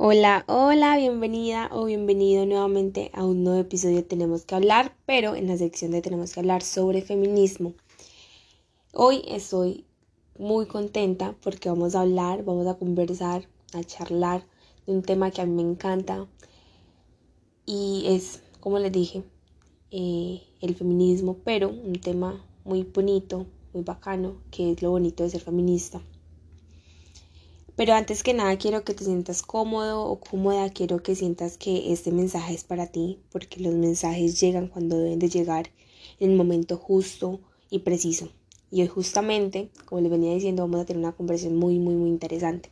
Hola, hola, bienvenida o bienvenido nuevamente a un nuevo episodio de Tenemos que hablar, pero en la sección de Tenemos que hablar sobre feminismo. Hoy estoy muy contenta porque vamos a hablar, vamos a conversar, a charlar de un tema que a mí me encanta y es, como les dije, eh, el feminismo, pero un tema muy bonito, muy bacano, que es lo bonito de ser feminista. Pero antes que nada quiero que te sientas cómodo o cómoda, quiero que sientas que este mensaje es para ti, porque los mensajes llegan cuando deben de llegar en el momento justo y preciso. Y hoy justamente, como les venía diciendo, vamos a tener una conversación muy, muy, muy interesante.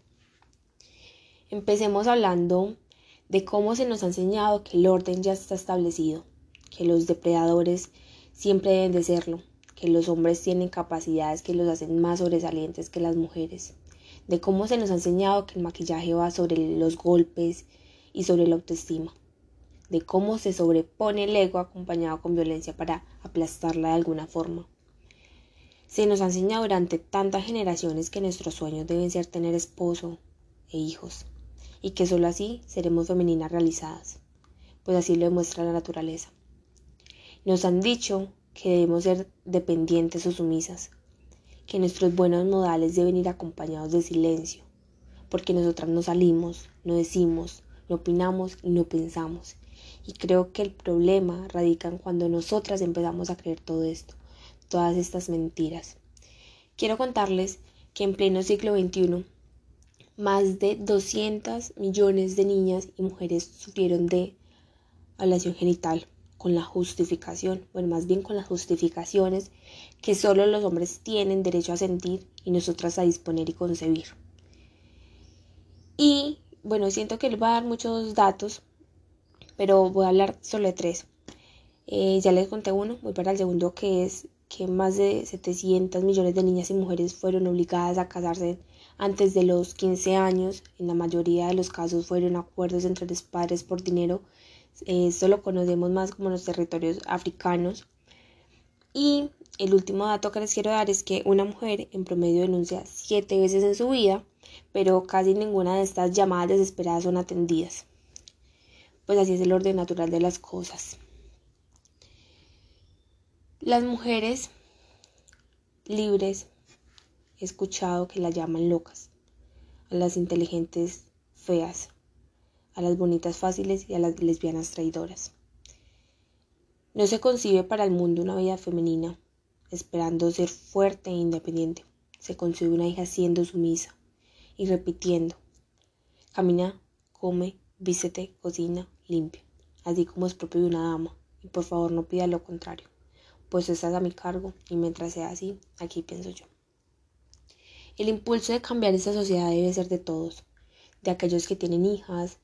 Empecemos hablando de cómo se nos ha enseñado que el orden ya está establecido, que los depredadores siempre deben de serlo, que los hombres tienen capacidades que los hacen más sobresalientes que las mujeres, de cómo se nos ha enseñado que el maquillaje va sobre los golpes y sobre la autoestima, de cómo se sobrepone el ego acompañado con violencia para aplastarla de alguna forma. Se nos ha enseñado durante tantas generaciones que nuestros sueños deben ser tener esposo e hijos, y que solo así seremos femeninas realizadas, pues así lo demuestra la naturaleza. Nos han dicho que debemos ser dependientes o sumisas, que nuestros buenos modales deben ir acompañados de silencio, porque nosotras no salimos, no decimos, no opinamos y no pensamos. Y creo que el problema radica en cuando nosotras empezamos a creer todo esto, todas estas mentiras. Quiero contarles que en pleno siglo XXI, más de 200 millones de niñas y mujeres sufrieron de ablación genital con la justificación, bueno, más bien con las justificaciones que solo los hombres tienen derecho a sentir y nosotras a disponer y concebir. Y bueno, siento que él va a dar muchos datos, pero voy a hablar solo de tres. Eh, ya les conté uno, voy para el segundo, que es que más de 700 millones de niñas y mujeres fueron obligadas a casarse antes de los 15 años. En la mayoría de los casos fueron acuerdos entre los padres por dinero esto lo conocemos más como los territorios africanos. Y el último dato que les quiero dar es que una mujer en promedio denuncia siete veces en su vida, pero casi ninguna de estas llamadas desesperadas son atendidas. Pues así es el orden natural de las cosas. Las mujeres libres he escuchado que las llaman locas, a las inteligentes feas, a las bonitas fáciles y a las lesbianas traidoras. No se concibe para el mundo una vida femenina, esperando ser fuerte e independiente. Se concibe una hija siendo sumisa y repitiendo. Camina, come, vístete, cocina, limpia, así como es propio de una dama. Y por favor no pida lo contrario, pues estás a mi cargo y mientras sea así, aquí pienso yo. El impulso de cambiar esta sociedad debe ser de todos, de aquellos que tienen hijas,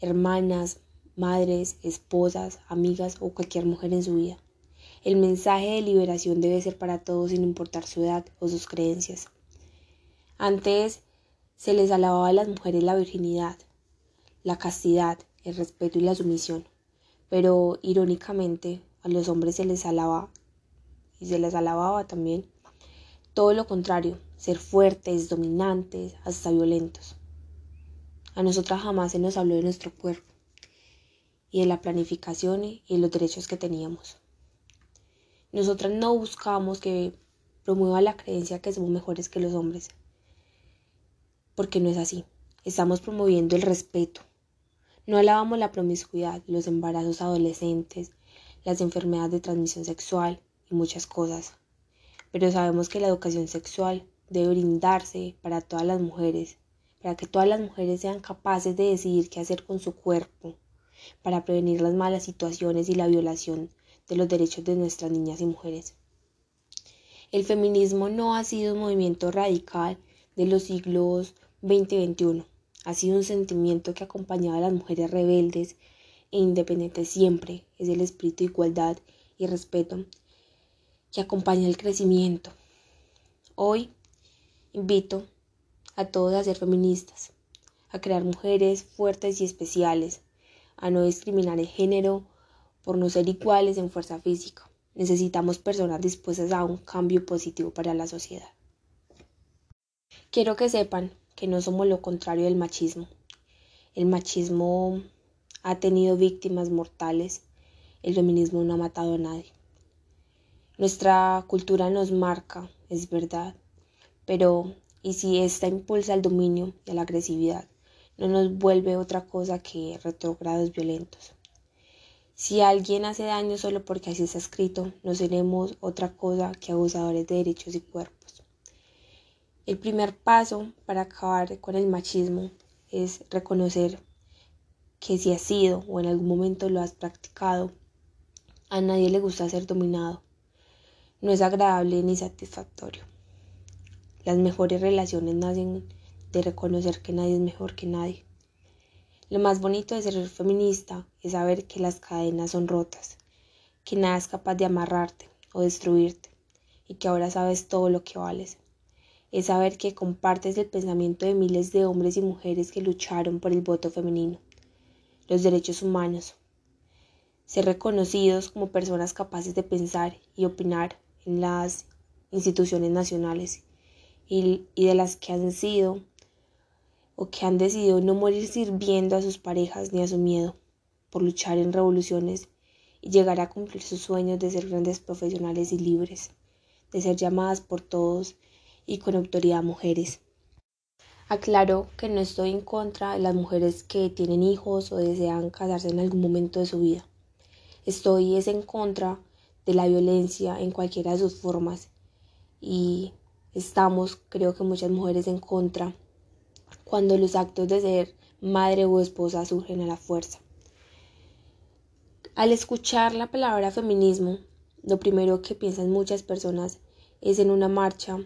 hermanas, madres, esposas, amigas o cualquier mujer en su vida. El mensaje de liberación debe ser para todos sin importar su edad o sus creencias. Antes se les alababa a las mujeres la virginidad, la castidad, el respeto y la sumisión, pero irónicamente a los hombres se les alababa y se les alababa también todo lo contrario, ser fuertes, dominantes, hasta violentos. A nosotras jamás se nos habló de nuestro cuerpo y de la planificación y de los derechos que teníamos. Nosotras no buscamos que promueva la creencia que somos mejores que los hombres, porque no es así. Estamos promoviendo el respeto. No alabamos la promiscuidad, los embarazos adolescentes, las enfermedades de transmisión sexual y muchas cosas. Pero sabemos que la educación sexual debe brindarse para todas las mujeres para que todas las mujeres sean capaces de decidir qué hacer con su cuerpo, para prevenir las malas situaciones y la violación de los derechos de nuestras niñas y mujeres. El feminismo no ha sido un movimiento radical de los siglos XX y XXI, ha sido un sentimiento que ha acompañado a las mujeres rebeldes e independientes siempre, es el espíritu de igualdad y respeto que acompaña el crecimiento. Hoy invito a todos a ser feministas, a crear mujeres fuertes y especiales, a no discriminar el género por no ser iguales en fuerza física. Necesitamos personas dispuestas a un cambio positivo para la sociedad. Quiero que sepan que no somos lo contrario del machismo. el machismo ha tenido víctimas mortales, el feminismo no ha matado a nadie. Nuestra cultura nos marca, es verdad, pero ¿y si esta impulsa al dominio y a la agresividad? No nos vuelve otra cosa que retrogrados violentos. Si alguien hace daño solo porque así está escrito, no seremos otra cosa que abusadores de derechos y cuerpos. El primer paso para acabar con el machismo es reconocer que si has sido o en algún momento lo has practicado, a nadie le gusta ser dominado. No es agradable ni satisfactorio. Las mejores relaciones nacen de reconocer que nadie es mejor que nadie. Lo más bonito de ser feminista es saber que las cadenas son rotas, que nada es capaz de amarrarte o destruirte y que ahora sabes todo lo que vales. Es saber que compartes el pensamiento de miles de hombres y mujeres que lucharon por el voto femenino, los derechos humanos, ser reconocidos como personas capaces de pensar y opinar en las instituciones nacionales y, de las que han sido o que han decidido no morir sirviendo a sus parejas ni a su miedo, por luchar en revoluciones y llegar a cumplir sus sueños de ser grandes profesionales y libres, de ser llamadas por todos y con autoridad mujeres. Aclaro que no estoy en contra de las mujeres que tienen hijos o desean casarse en algún momento de su vida. Estoy es en contra de la violencia en cualquiera de sus formas y estamos, creo que muchas mujeres, en contra cuando los actos de ser madre o esposa surgen a la fuerza. Al escuchar la palabra feminismo, lo primero que piensan muchas personas es en una marcha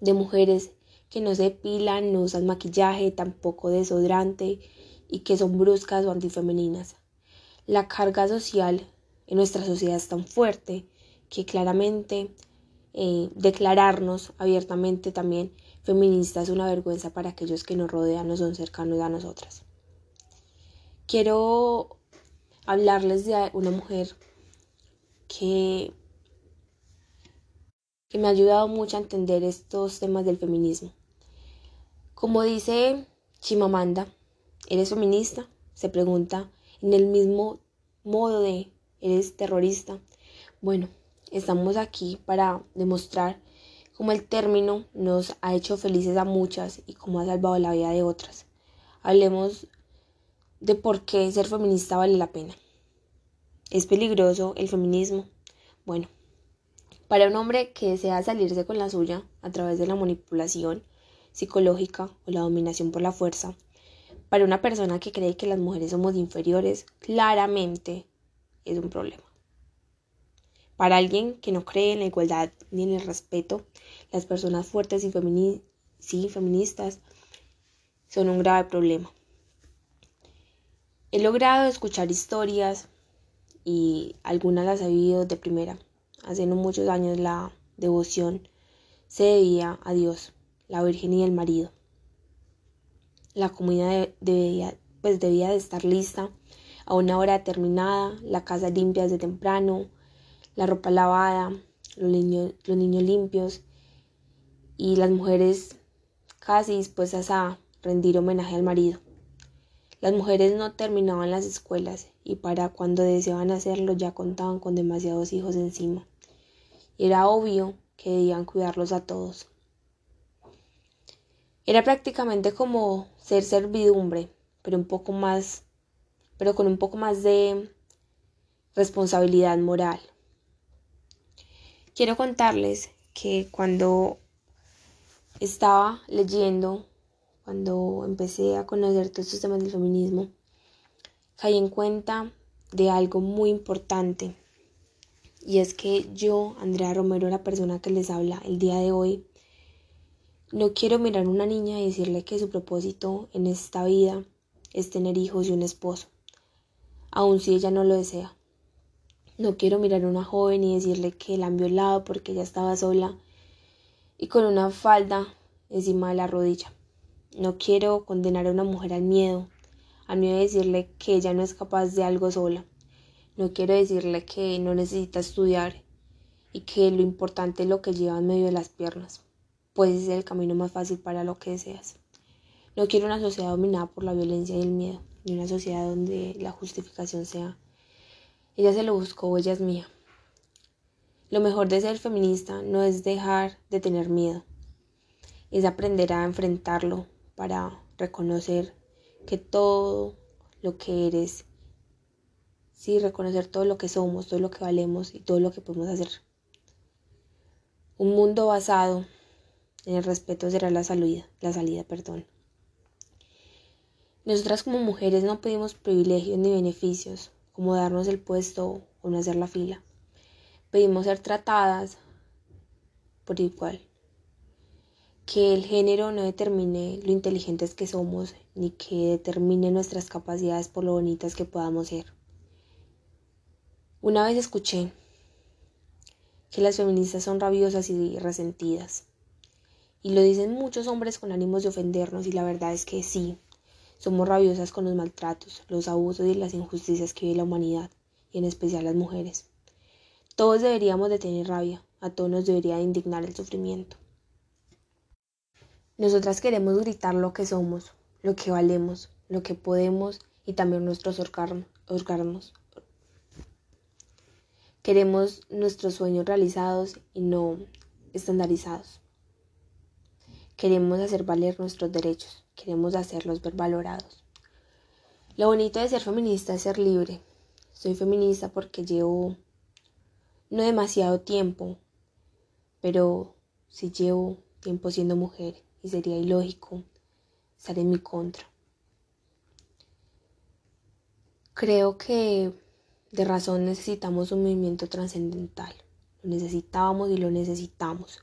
de mujeres que no se depilan, no usan maquillaje, tampoco desodorante y que son bruscas o antifemeninas. La carga social en nuestra sociedad es tan fuerte que claramente eh, declararnos abiertamente también feminista es una vergüenza para aquellos que nos rodean, no son cercanos a nosotras. Quiero hablarles de una mujer que que me ha ayudado mucho a entender estos temas del feminismo. Como dice Chimamanda, ¿eres feminista? Se pregunta en el mismo modo de ¿eres terrorista? Bueno, estamos aquí para demostrar cómo el término nos ha hecho felices a muchas y cómo ha salvado la vida de otras. Hablemos de por qué ser feminista vale la pena. ¿Es peligroso el feminismo? Bueno, para un hombre que desea salirse con la suya a través de la manipulación psicológica o la dominación por la fuerza, para una persona que cree que las mujeres somos inferiores, claramente es un problema. Para alguien que no cree en la igualdad ni en el respeto, las personas fuertes y feministas son un grave problema. He logrado escuchar historias y algunas las he vivido de primera hace muchos años la devoción se debía a Dios, la Virgen y el marido. La comunidad debía, pues debía de estar lista a una hora determinada, la casa limpia desde temprano, la ropa lavada, los niños, los niños limpios y las mujeres casi dispuestas a rendir homenaje al marido. Las mujeres no terminaban las escuelas y para cuando deseaban hacerlo ya contaban con demasiados hijos encima. Era obvio que debían cuidarlos a todos. Era prácticamente como ser servidumbre, pero un poco más, pero con un poco más de responsabilidad moral. Quiero contarles que cuando estaba leyendo, cuando empecé a conocer todos estos temas del feminismo, caí en cuenta de algo muy importante y es que yo, Andrea Romero, la persona que les habla el día de hoy, no quiero mirar a una niña y decirle que su propósito en esta vida es tener hijos y un esposo, aun si ella no lo desea. No quiero mirar a una joven y decirle que la han violado porque ella estaba sola y con una falda encima de la rodilla. No quiero condenar a una mujer al miedo, al miedo de decirle que ella no es capaz de algo sola. No quiero decirle que no necesita estudiar y que lo importante es lo que lleva en medio de las piernas, pues es el camino más fácil para lo que deseas. No quiero una sociedad dominada por la violencia y el miedo, ni una sociedad donde la justificación sea ella se lo buscó ella es mía. Lo mejor de ser feminista no es dejar de tener miedo, es aprender a enfrentarlo para reconocer que todo lo que eres, sí, reconocer todo lo que somos, todo lo que valemos y todo lo que podemos hacer. Un mundo basado en el respeto será la salida, la salida, perdón. Nosotras como mujeres no pedimos privilegios ni beneficios, como darnos el puesto o no hacer la fila. Pedimos ser tratadas por igual. Que el género no determine lo inteligentes que somos, ni que determine nuestras capacidades por lo bonitas que podamos ser. Una vez escuché que las feministas son rabiosas y resentidas. Y lo dicen muchos hombres con ánimos de ofendernos y la verdad es que sí, somos rabiosas con los maltratos, los abusos y las injusticias que vive la humanidad, y en especial las mujeres. Todos deberíamos de tener rabia, a todos nos debería indignar el sufrimiento. Nosotras queremos gritar lo que somos, lo que valemos, lo que podemos y también nuestros orgasmos. Queremos nuestros sueños realizados y no estandarizados. Queremos hacer valer nuestros derechos, queremos hacerlos ver valorados. Lo bonito de ser feminista es ser libre. Soy feminista porque llevo no demasiado tiempo, pero sí llevo tiempo siendo mujer y sería ilógico estar en mi contra. Creo que de razón necesitamos un movimiento trascendental. Lo necesitábamos y lo necesitamos.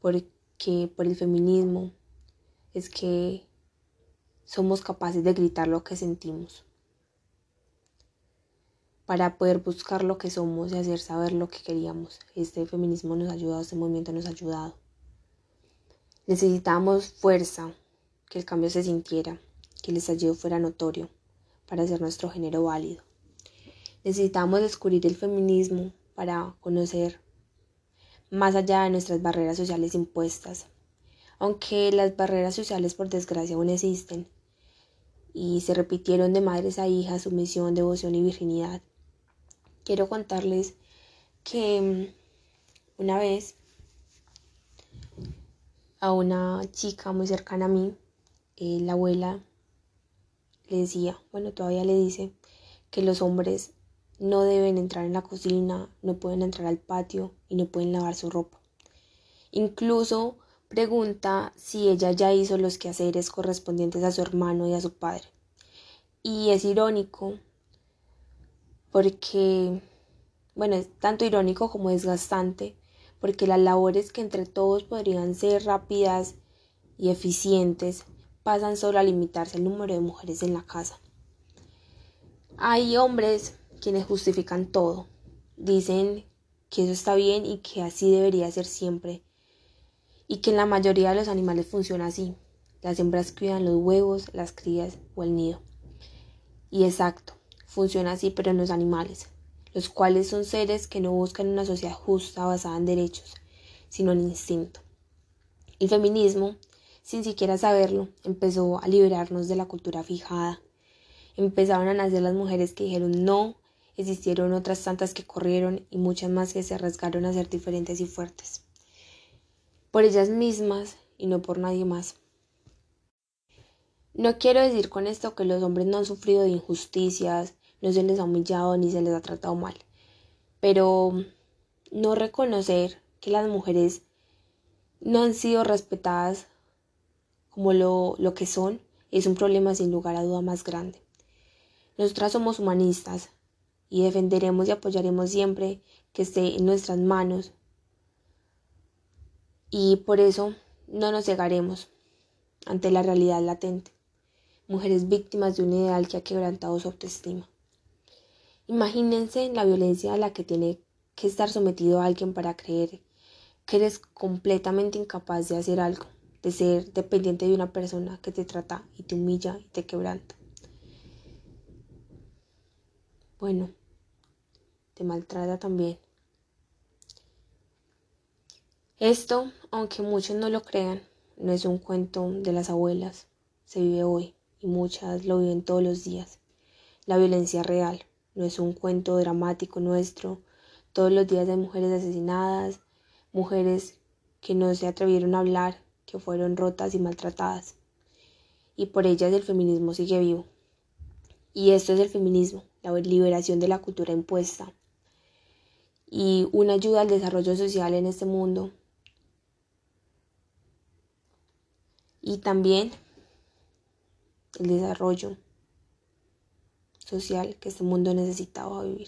Porque que por el feminismo es que somos capaces de gritar lo que sentimos para poder buscar lo que somos y hacer saber lo que queríamos. Este feminismo nos ha ayudado, este movimiento nos ha ayudado. Necesitamos fuerza, que el cambio se sintiera, que el estallido fuera notorio para hacer nuestro género válido. Necesitamos descubrir el feminismo para conocer más allá de nuestras barreras sociales impuestas. Aunque las barreras sociales por desgracia aún existen y se repitieron de madres a hijas, sumisión, devoción y virginidad. Quiero contarles que mm, una vez a una chica muy cercana a mí, eh, la abuela le decía, bueno, todavía le dice que los hombres no deben entrar en la cocina, no pueden entrar al patio y no pueden lavar su ropa. Incluso pregunta si ella ya hizo los quehaceres correspondientes a su hermano y a su padre. Y es irónico porque, bueno, es tanto irónico como desgastante, porque las labores que entre todos podrían ser rápidas y eficientes pasan solo a limitarse el número de mujeres en la casa. Hay hombres quienes justifican todo. Dicen que eso está bien y que así debería ser siempre. Y que en la mayoría de los animales funciona así. Las hembras cuidan los huevos, las crías o el nido. Y exacto, funciona así pero en los animales, los cuales son seres que no buscan una sociedad justa basada en derechos, sino en instinto. El feminismo, sin siquiera saberlo, empezó a liberarnos de la cultura fijada. Empezaron a nacer las mujeres que dijeron no Existieron otras tantas que corrieron y muchas más que se arriesgaron a ser diferentes y fuertes. Por ellas mismas y no por nadie más. No quiero decir con esto que los hombres no han sufrido de injusticias, no se les ha humillado ni se les ha tratado mal, pero no reconocer que las mujeres no han sido respetadas como lo, lo que son es un problema sin lugar a duda más grande. Nosotras somos humanistas, y defenderemos y apoyaremos siempre que esté en nuestras manos. Y por eso no nos cegaremos ante la realidad latente. Mujeres víctimas de un ideal que ha quebrantado su autoestima. Imagínense la violencia a la que tiene que estar sometido alguien para creer que eres completamente incapaz de hacer algo, de ser dependiente de una persona que te trata y te humilla y te quebranta. Bueno, te maltrata también. Esto, aunque muchos no lo crean, no es un cuento de las abuelas, se vive hoy y muchas lo viven todos los días. La violencia real no es un cuento dramático nuestro. Todos los días hay mujeres asesinadas, mujeres que no se atrevieron a hablar, que fueron rotas y maltratadas. Y por ellas el feminismo sigue vivo. Y esto es el feminismo, la liberación de la cultura impuesta y una ayuda al desarrollo social en este mundo. Y también el desarrollo social que este mundo necesitaba vivir.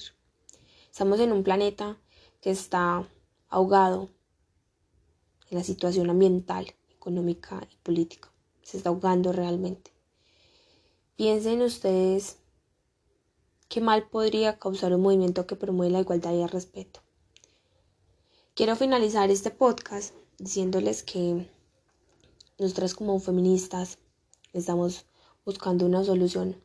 Estamos en un planeta que está ahogado en la situación ambiental, económica y política. Se está ahogando realmente. Piensen ustedes qué mal podría causar un movimiento que promueve la igualdad y el respeto. Quiero finalizar este podcast diciéndoles que nosotras como feministas estamos buscando una solución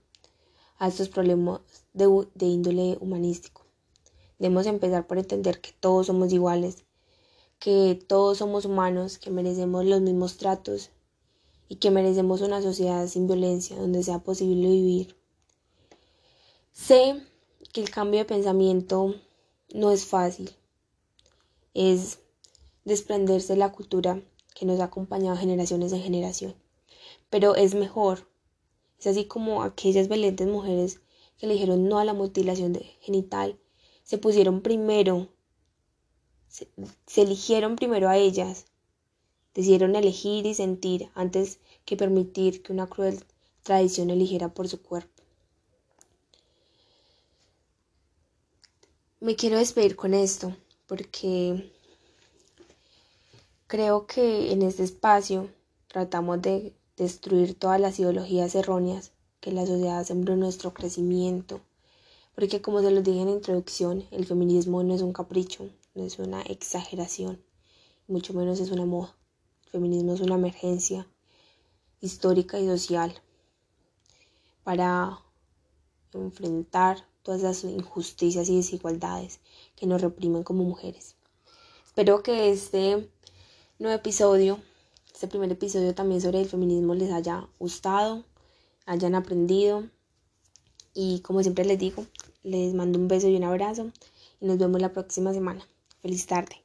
a estos problemas de, de índole humanístico. Debemos empezar por entender que todos somos iguales, que todos somos humanos, que merecemos los mismos tratos y que merecemos una sociedad sin violencia donde sea posible vivir. Sé que el cambio de pensamiento no es fácil, es desprenderse de la cultura que nos ha acompañado generaciones en generación, pero es mejor es así como aquellas valientes mujeres que le no a la mutilación genital, se pusieron primero, se, eligieron primero a ellas, decidieron elegir y sentir antes que permitir que una cruel tradición eligiera por su cuerpo. Me quiero despedir con esto porque creo que en este espacio tratamos de destruir todas las ideologías erróneas que la sociedad sembró en nuestro crecimiento. Porque como se los dije en la introducción, el feminismo no es un capricho, no es una exageración, mucho menos es una moda. El feminismo es una emergencia histórica y social para enfrentar todas las injusticias y desigualdades que nos reprimen como mujeres. Espero que este nuevo episodio este primer episodio también sobre el feminismo les haya gustado, hayan aprendido. Y como siempre les digo, les mando un beso y un abrazo y nos vemos la próxima semana. Feliz tarde.